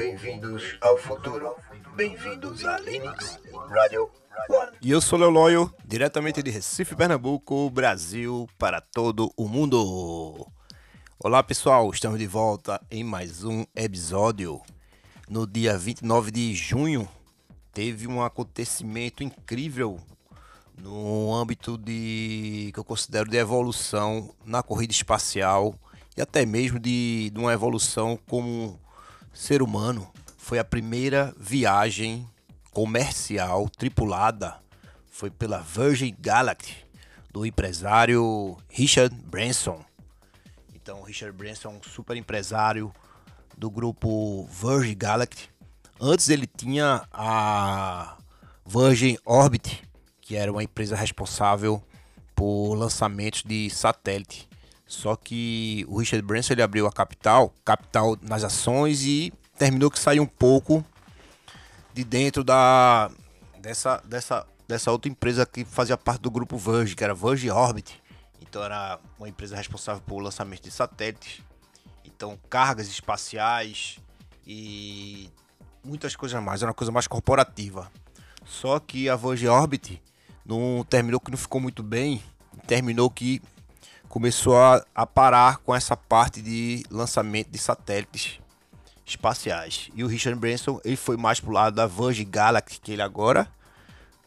Bem-vindos ao futuro. Bem-vindos a Linux Radio One. E eu sou Leo Loyo, diretamente de Recife, Pernambuco, Brasil, para todo o mundo. Olá pessoal, estamos de volta em mais um episódio. No dia 29 de junho, teve um acontecimento incrível no âmbito de que eu considero de evolução na corrida espacial e até mesmo de, de uma evolução como ser humano. Foi a primeira viagem comercial tripulada, foi pela Virgin Galactic do empresário Richard Branson. Então, Richard Branson é um super empresário do grupo Virgin Galactic. Antes ele tinha a Virgin Orbit, que era uma empresa responsável por lançamentos de satélite. Só que o Richard Branson ele abriu a capital, capital nas ações e terminou que saiu um pouco de dentro da dessa dessa dessa outra empresa que fazia parte do grupo Virgin, que era Virgin Orbit. Então era uma empresa responsável por lançamento de satélites, então cargas espaciais e muitas coisas mais. Era uma coisa mais corporativa. Só que a Virgin Orbit não terminou que não ficou muito bem, terminou que começou a, a parar com essa parte de lançamento de satélites espaciais. E o Richard Branson ele foi mais pro lado da Virgin Galactic, que ele agora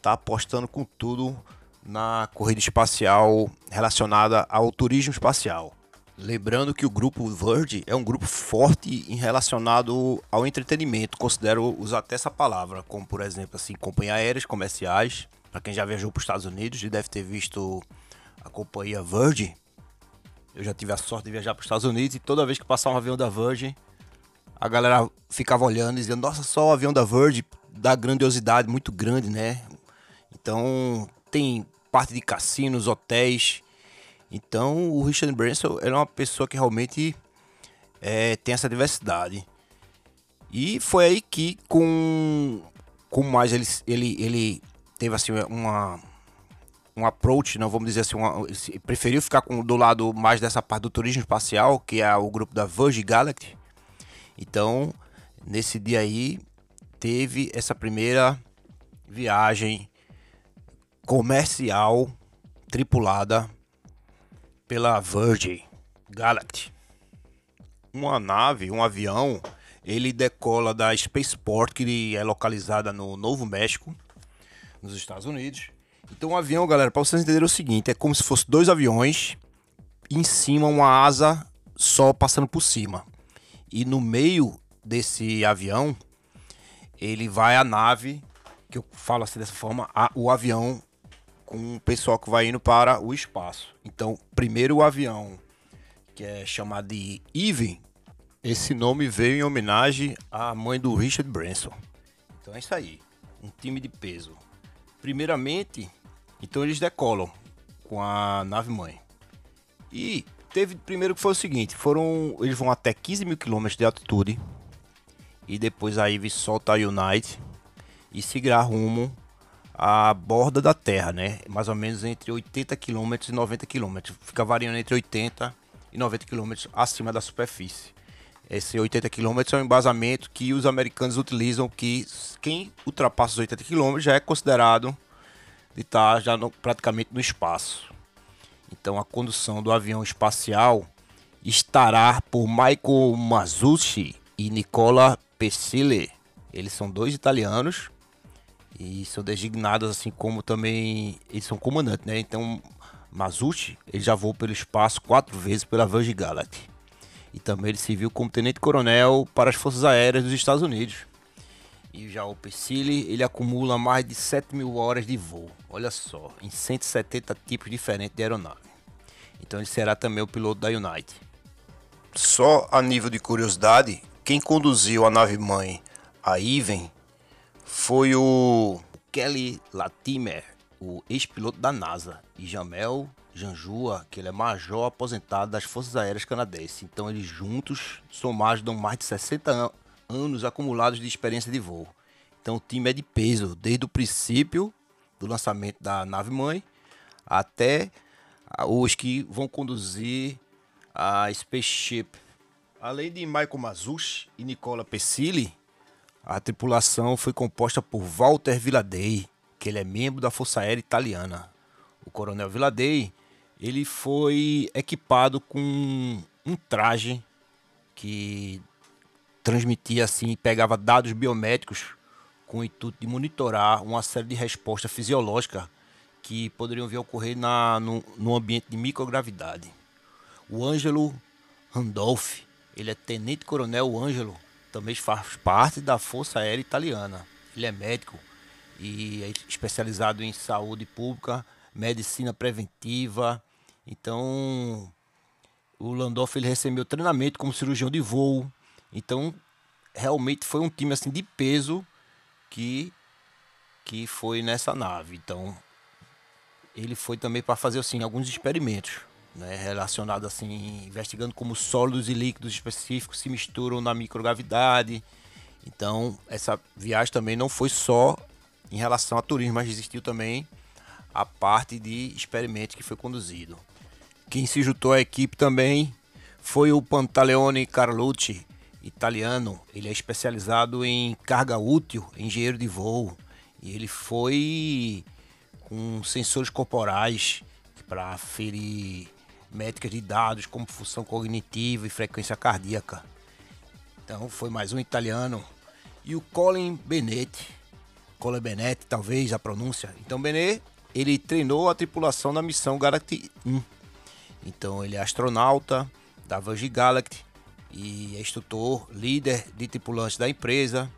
tá apostando com tudo na corrida espacial relacionada ao turismo espacial. Lembrando que o grupo Virgin é um grupo forte em relacionado ao entretenimento, considero usar até essa palavra, como por exemplo assim, companhias aéreas comerciais. Para quem já viajou para os Estados Unidos e deve ter visto a companhia Virgin, eu já tive a sorte de viajar para os Estados Unidos e toda vez que passava um avião da Virgin, a galera ficava olhando e dizendo: Nossa, só o avião da Virgin da grandiosidade muito grande, né? Então tem parte de cassinos, hotéis. Então o Richard Branson era uma pessoa que realmente é, tem essa diversidade. E foi aí que com, com mais ele, ele, ele teve assim uma um approach, não vamos dizer assim, uma, preferiu ficar com, do lado mais dessa parte do turismo espacial, que é o grupo da Virgin Galactic. Então, nesse dia aí, teve essa primeira viagem comercial tripulada pela Virgin Galactic. Uma nave, um avião, ele decola da Spaceport, que é localizada no Novo México, nos Estados Unidos então o avião, galera, para vocês entenderem o seguinte, é como se fosse dois aviões em cima uma asa só passando por cima. E no meio desse avião, ele vai a nave, que eu falo assim dessa forma, a, o avião com o pessoal que vai indo para o espaço. Então, primeiro o avião, que é chamado de Eve, esse nome veio em homenagem à mãe do Richard Branson. Então é isso aí, um time de peso. Primeiramente, então eles decolam com a nave mãe. E teve primeiro que foi o seguinte, foram eles vão até 15 mil quilômetros de altitude e depois a Ivy solta a Unite e seguirá rumo à borda da Terra, né? Mais ou menos entre 80 km e 90 km. Fica variando entre 80 e 90 km acima da superfície. Esse 80 km é um embasamento que os americanos utilizam que quem ultrapassa os 80 km já é considerado de estar já no, praticamente no espaço. Então a condução do avião espacial estará por Michael Mazzucci e Nicola Pesile. Eles são dois italianos e são designados assim como também eles são comandantes, né? Então Mazzucci ele já voou pelo espaço quatro vezes pela Virgin Galactic e também ele serviu como tenente-coronel para as Forças Aéreas dos Estados Unidos. E já o Pesile, ele acumula mais de 7 mil horas de voo, olha só, em 170 tipos diferentes de aeronave. Então ele será também o piloto da United. Só a nível de curiosidade, quem conduziu a nave mãe, a Iven, foi o Kelly Latimer, o ex-piloto da NASA, e Jamel Janjua, que ele é major aposentado das Forças Aéreas Canadenses. Então eles juntos, somados, dão mais de 60 an anos acumulados de experiência de voo. Então o time é de peso, desde o princípio do lançamento da nave-mãe até os que vão conduzir a Spaceship. Além de Michael Mazuchi e Nicola Pesili, A tripulação foi composta por Walter Villadei, que ele é membro da Força Aérea Italiana. O coronel Villadei, ele foi equipado com um traje que transmitia assim, pegava dados biométricos com o intuito de monitorar uma série de respostas fisiológicas que poderiam vir a ocorrer na, no, no ambiente de microgravidade. O Ângelo Randolph, ele é tenente-coronel Ângelo, também faz parte da Força Aérea Italiana. Ele é médico e é especializado em saúde pública, medicina preventiva. Então, o Landolf recebeu treinamento como cirurgião de voo. Então, realmente foi um time assim de peso que que foi nessa nave. Então, ele foi também para fazer assim alguns experimentos, né, relacionados assim, investigando como sólidos e líquidos específicos se misturam na microgravidade. Então, essa viagem também não foi só em relação a turismo, mas existiu também a parte de experimentos que foi conduzido. Quem se juntou à equipe também foi o Pantaleone Carlucci, italiano. Ele é especializado em carga útil, engenheiro de voo. E ele foi com sensores corporais para aferir métricas de dados como função cognitiva e frequência cardíaca. Então foi mais um italiano. E o Colin Benetti, Colin Benetti, talvez a pronúncia. Então Benet, ele treinou a tripulação da missão Galaxy 1. Então ele é astronauta da Virgin Galactic e é instrutor, líder de tripulantes da empresa.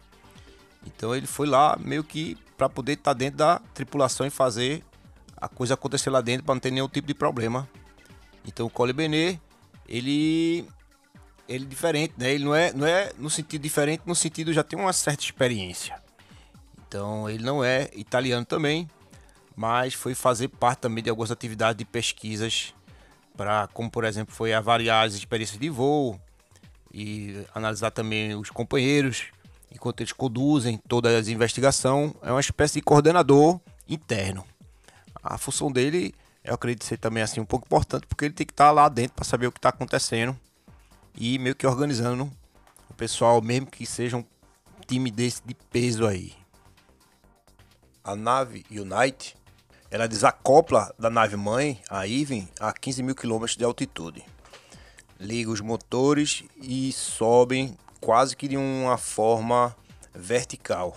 Então ele foi lá meio que para poder estar tá dentro da tripulação e fazer a coisa acontecer lá dentro para não ter nenhum tipo de problema. Então o Cole Benet, ele ele é diferente, né? Ele não é não é no sentido diferente, no sentido já tem uma certa experiência. Então ele não é italiano também, mas foi fazer parte também de algumas atividades de pesquisas para como por exemplo foi avaliar as experiências de voo e analisar também os companheiros enquanto eles conduzem toda a investigação, é uma espécie de coordenador interno. A função dele, eu acredito ser também assim um pouco importante, porque ele tem que estar lá dentro para saber o que está acontecendo e meio que organizando o pessoal, mesmo que seja um time desse de peso aí. A nave Unite, ela desacopla da nave mãe, a Iven, a 15 mil quilômetros de altitude. Liga os motores e sobem quase que de uma forma vertical.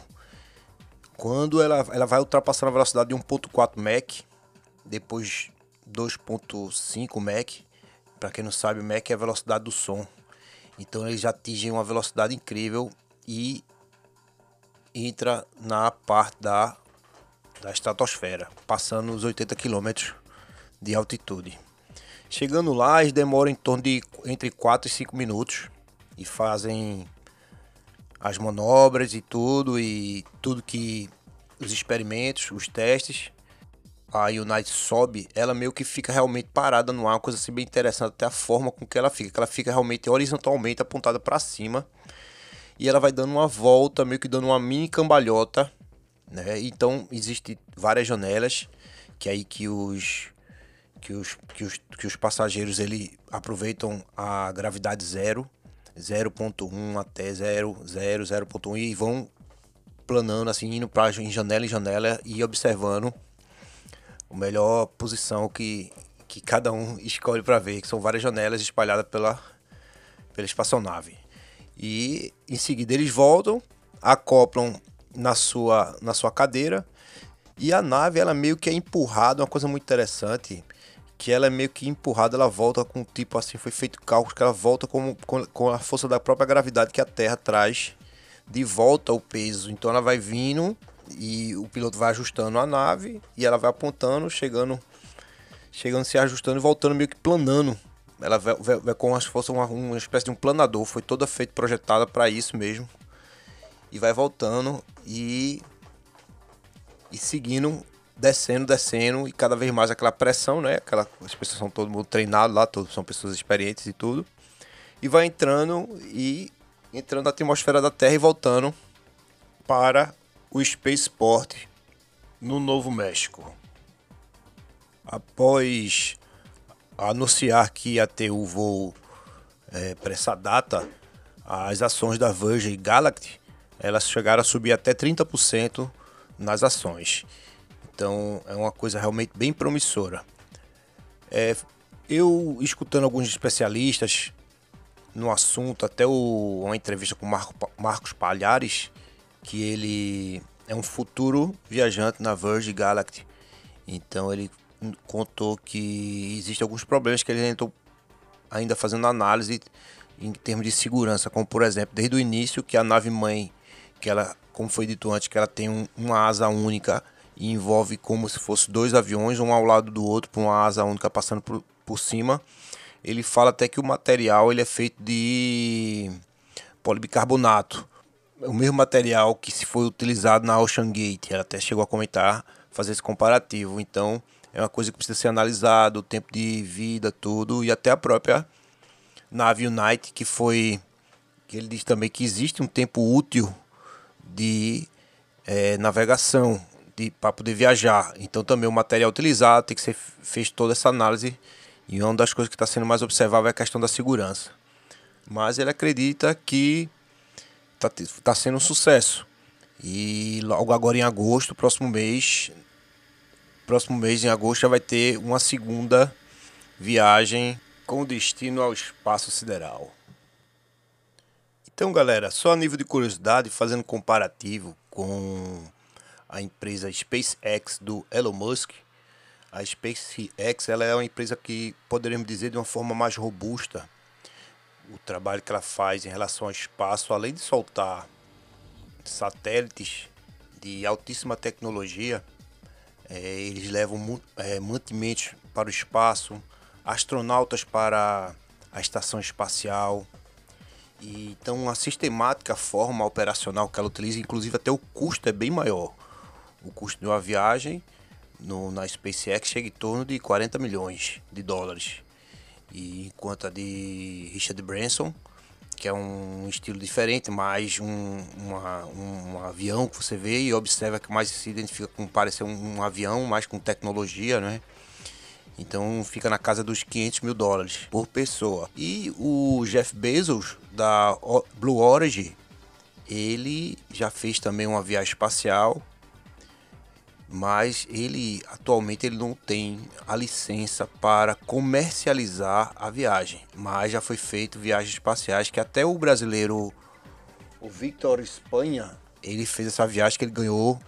Quando ela, ela vai ultrapassar a velocidade de 1.4 Mach, depois 2.5 Mach, para quem não sabe, Mach é a velocidade do som. Então eles atingem uma velocidade incrível e entra na parte da, da estratosfera, passando os 80 km de altitude. Chegando lá, eles demoram em torno de entre 4 e 5 minutos e fazem as manobras e tudo e tudo que os experimentos, os testes. A Unite sobe, ela meio que fica realmente parada no ar, uma coisa assim bem interessante, até a forma com que ela fica, que ela fica realmente horizontalmente apontada para cima. E ela vai dando uma volta, meio que dando uma mini cambalhota, né? Então, existe várias janelas que é aí que os que os, que os, que os passageiros ele aproveitam a gravidade zero 0.1 até 0, 0, 0.1 e vão planando assim, indo para em janela em janela e observando a melhor posição que, que cada um escolhe para ver, que são várias janelas espalhadas pela, pela espaçonave. E em seguida eles voltam, acoplam na sua, na sua cadeira e a nave ela meio que é empurrada, uma coisa muito interessante que ela é meio que empurrada, ela volta com tipo assim, foi feito cálculo que ela volta com, com, com, a força da própria gravidade que a Terra traz de volta o peso. Então ela vai vindo e o piloto vai ajustando a nave e ela vai apontando, chegando, chegando se ajustando e voltando meio que planando. Ela vai, vai, vai como se fosse uma, uma espécie de um planador, foi toda feita projetada para isso mesmo. E vai voltando e e seguindo descendo, descendo, e cada vez mais aquela pressão, né? Aquela, as pessoas são todo mundo treinado lá, todos são pessoas experientes e tudo. E vai entrando e entrando na atmosfera da Terra e voltando para o Spaceport no Novo México. Após anunciar que ia ter o voo é, para essa data, as ações da Virgin Galactic elas chegaram a subir até 30% nas ações. Então é uma coisa realmente bem promissora. É, eu escutando alguns especialistas no assunto, até o, uma entrevista com Marco, Marcos Palhares, que ele é um futuro viajante na Virgin Galactic. Então ele contou que existem alguns problemas que ele tentou ainda fazendo análise em termos de segurança, como por exemplo, desde o início que a nave mãe, que ela, como foi dito antes, que ela tem um, uma asa única e envolve como se fosse dois aviões, um ao lado do outro, por uma asa única passando por, por cima. Ele fala até que o material ele é feito de polibicarbonato, o mesmo material que se foi utilizado na Ocean Gate. Ela até chegou a comentar, fazer esse comparativo. Então, é uma coisa que precisa ser analisado, o tempo de vida, tudo, e até a própria nave Unite, que foi. que ele diz também que existe um tempo útil de é, navegação para poder viajar. Então também o material utilizado tem que ser feito toda essa análise. E uma das coisas que está sendo mais observável é a questão da segurança. Mas ele acredita que está tá sendo um sucesso. E logo agora em agosto, próximo mês, próximo mês, em agosto, já vai ter uma segunda viagem com destino ao espaço sideral. Então, galera, só a nível de curiosidade, fazendo comparativo com a empresa SpaceX do Elon Musk, a SpaceX ela é uma empresa que poderíamos dizer de uma forma mais robusta. O trabalho que ela faz em relação ao espaço, além de soltar satélites de altíssima tecnologia, é, eles levam é, mantimentos para o espaço, astronautas para a estação espacial. E, então, a sistemática forma operacional que ela utiliza, inclusive até o custo é bem maior. O custo de uma viagem no, na SpaceX chega em torno de 40 milhões de dólares. E enquanto a de Richard Branson que é um estilo diferente, mais um, uma, um, um, avião que você vê e observa que mais se identifica com parecer um, um, avião, mais com tecnologia, né? Então fica na casa dos 500 mil dólares por pessoa. E o Jeff Bezos, da Blue Origin, ele já fez também uma viagem espacial mas ele atualmente ele não tem a licença para comercializar a viagem, mas já foi feito viagens espaciais que até o brasileiro o Victor Espanha, ele fez essa viagem que ele ganhou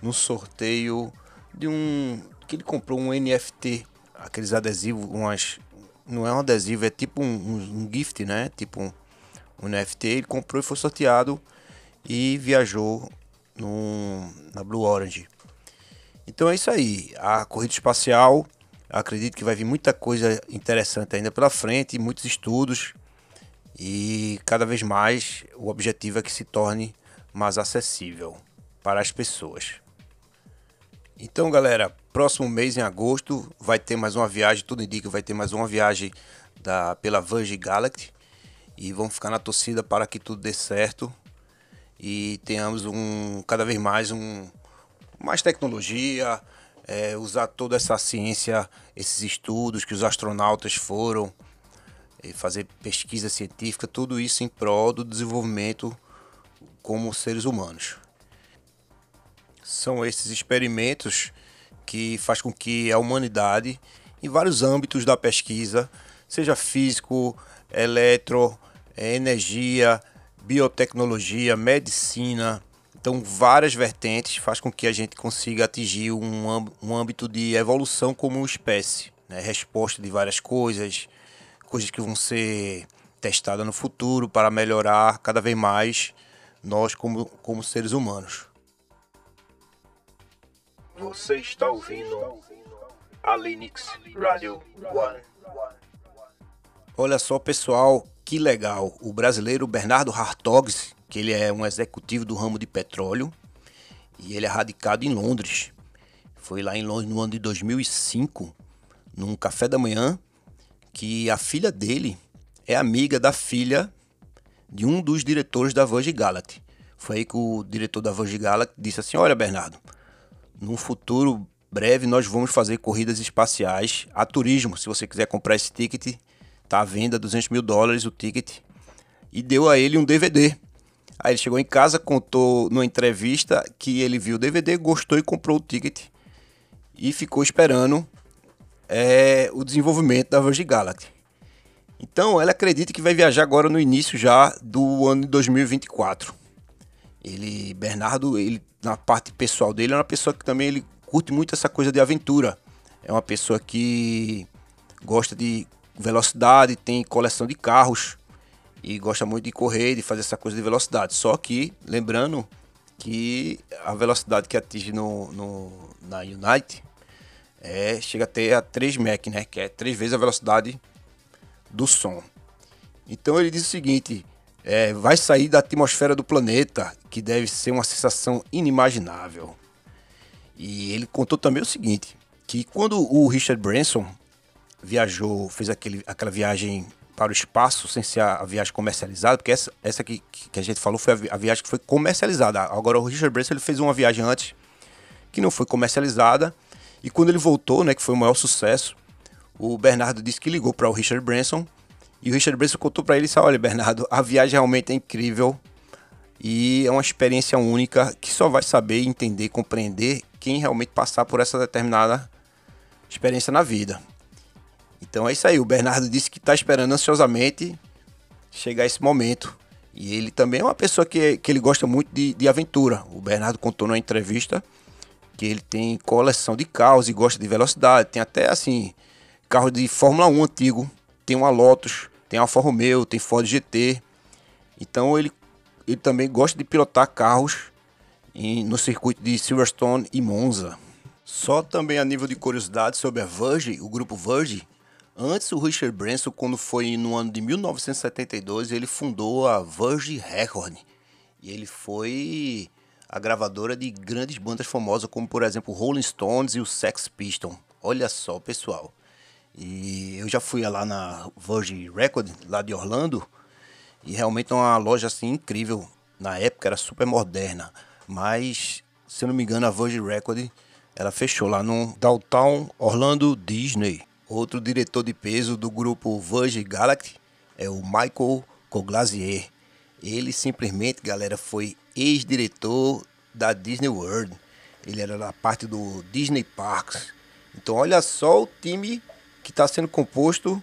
no sorteio de um que ele comprou um NFT, aqueles adesivos, umas não é um adesivo, é tipo um, um, gift, né? Tipo um, um NFT, ele comprou e foi sorteado e viajou no, na Blue Orange. Então é isso aí. A corrida espacial, acredito que vai vir muita coisa interessante ainda pela frente, muitos estudos. E cada vez mais o objetivo é que se torne mais acessível para as pessoas. Então, galera, próximo mês em agosto vai ter mais uma viagem, tudo indica que vai ter mais uma viagem da pela Virgin Galactic e vamos ficar na torcida para que tudo dê certo e tenhamos um cada vez mais um mais tecnologia, é, usar toda essa ciência, esses estudos que os astronautas foram, fazer pesquisa científica, tudo isso em prol do desenvolvimento como seres humanos. São esses experimentos que faz com que a humanidade, em vários âmbitos da pesquisa, seja físico, eletro, energia, biotecnologia, medicina, então, várias vertentes faz com que a gente consiga atingir um, um âmbito de evolução como espécie, né? resposta de várias coisas, coisas que vão ser testadas no futuro para melhorar cada vez mais nós como, como seres humanos. Você está ouvindo a Linux Radio One. Olha só, pessoal, que legal. O brasileiro Bernardo Hartogs que ele é um executivo do ramo de petróleo e ele é radicado em Londres. Foi lá em Londres no ano de 2005, num café da manhã, que a filha dele é amiga da filha de um dos diretores da Virgin Galactic. Foi aí que o diretor da Virgin Galactic disse assim: Olha, Bernardo, num futuro breve nós vamos fazer corridas espaciais a turismo. Se você quiser comprar esse ticket, tá à venda 200 mil dólares o ticket. E deu a ele um DVD Aí ele chegou em casa, contou numa entrevista que ele viu o DVD, gostou e comprou o ticket e ficou esperando é, o desenvolvimento da Virgin Galactic. Então, ela acredita que vai viajar agora no início já do ano de 2024. Ele, Bernardo, ele na parte pessoal dele é uma pessoa que também ele curte muito essa coisa de aventura. É uma pessoa que gosta de velocidade, tem coleção de carros e gosta muito de correr, de fazer essa coisa de velocidade. Só que, lembrando que a velocidade que atinge no, no na Unite é, chega até a 3 Mach, né? Que é três vezes a velocidade do som. Então ele diz o seguinte: é, vai sair da atmosfera do planeta, que deve ser uma sensação inimaginável. E ele contou também o seguinte: que quando o Richard Branson viajou, fez aquele, aquela viagem para o espaço sem ser a, viagem comercializada, porque essa, essa que, que a gente falou foi a, viagem que foi comercializada. Agora o Richard Branson ele fez uma viagem antes que não foi comercializada e quando ele voltou, né, que foi o maior sucesso, o Bernardo disse que ligou para o Richard Branson e o Richard Branson contou para ele disse: Olha, Bernardo, a viagem realmente é incrível e é uma experiência única que só vai saber entender, compreender quem realmente passar por essa determinada experiência na vida. Então é isso aí. O Bernardo disse que está esperando ansiosamente chegar esse momento. E ele também é uma pessoa que, que ele gosta muito de, de aventura. O Bernardo contou numa entrevista que ele tem coleção de carros e gosta de velocidade. Tem até assim carro de Fórmula 1 antigo, tem uma Lotus, tem Alfa Romeo, tem Ford GT. Então ele, ele também gosta de pilotar carros em, no circuito de Silverstone e Monza. Só também a nível de curiosidade sobre a Virgin, o grupo Virgin, antes o Richard Branson, quando foi no ano de 1972, ele fundou a Virgin Record. E ele foi a gravadora de grandes bandas famosas, como por exemplo Rolling Stones e o Sex Pistols. Olha só, pessoal. E eu já fui lá na Virgin Record, lá de Orlando, e realmente é uma loja assim incrível. Na época era super moderna, mas se eu não me engano a Virgin Record ela fechou lá no Downtown Orlando Disney. Outro diretor de peso do grupo Virgin Galactic é o Michael Coglazier. Ele simplesmente, galera, foi ex-diretor da Disney World. Ele era da parte do Disney Parks. Então olha só o time que está sendo composto,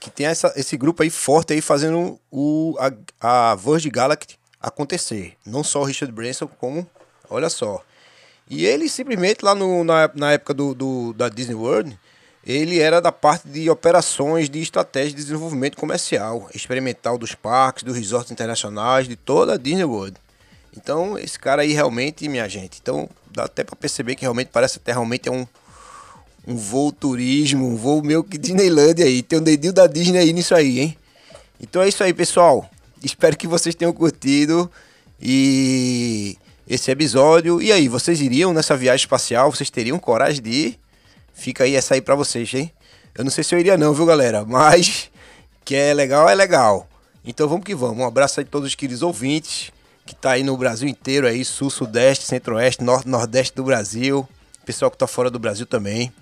que tem essa, esse grupo aí forte aí fazendo o, a, a Virgin Galactic acontecer. Não só o Richard Branson, como, olha só. E ele simplesmente lá no, na, na época do, do, da Disney World, ele era da parte de operações de estratégia de desenvolvimento comercial, experimental dos parques, dos resorts internacionais, de toda a Disney World. Então, esse cara aí realmente, minha gente, então dá até para perceber que realmente parece até realmente é um, um voo turismo, um voo meio que Disneyland aí. Tem um dedinho da Disney aí nisso aí, hein? Então é isso aí, pessoal. Espero que vocês tenham curtido e esse episódio. E aí, vocês iriam nessa viagem espacial? Vocês teriam coragem de ir? Fica aí essa aí pra vocês, hein? Eu não sei se eu iria não, viu, galera? Mas que é legal, é legal. Então vamos que vamos. Um abraço aí a todos os queridos ouvintes que tá aí no Brasil inteiro aí, sul, sudeste, centro-oeste, norte, nordeste do Brasil. Pessoal que tá fora do Brasil também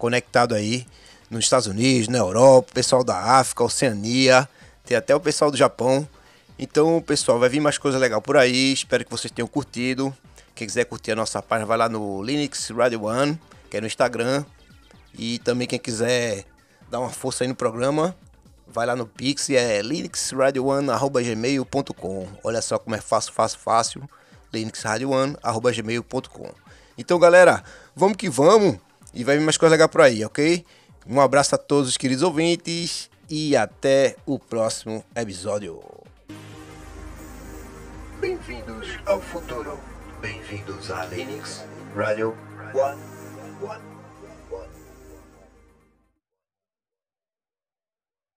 conectado aí nos Estados Unidos, na Europa, pessoal da África, Oceania, tem até o pessoal do Japão. Então, pessoal, vai vir mais coisa legal por aí. Espero que vocês tenham curtido. Quem quiser curtir a nossa página, vai lá no Linux Radio One, que é no Instagram. E também quem quiser dar uma força aí no programa, vai lá no Pix, é linuxradioone.gmail.com. Olha só como é fácil, fácil, fácil. linuxradioone.gmail.com. Então, galera, vamos que vamos. E vai vir mais coisa legal por aí, ok? Um abraço a todos os queridos ouvintes e até o próximo episódio. Bem-vindos ao futuro. Bem-vindos a Linux Radio One.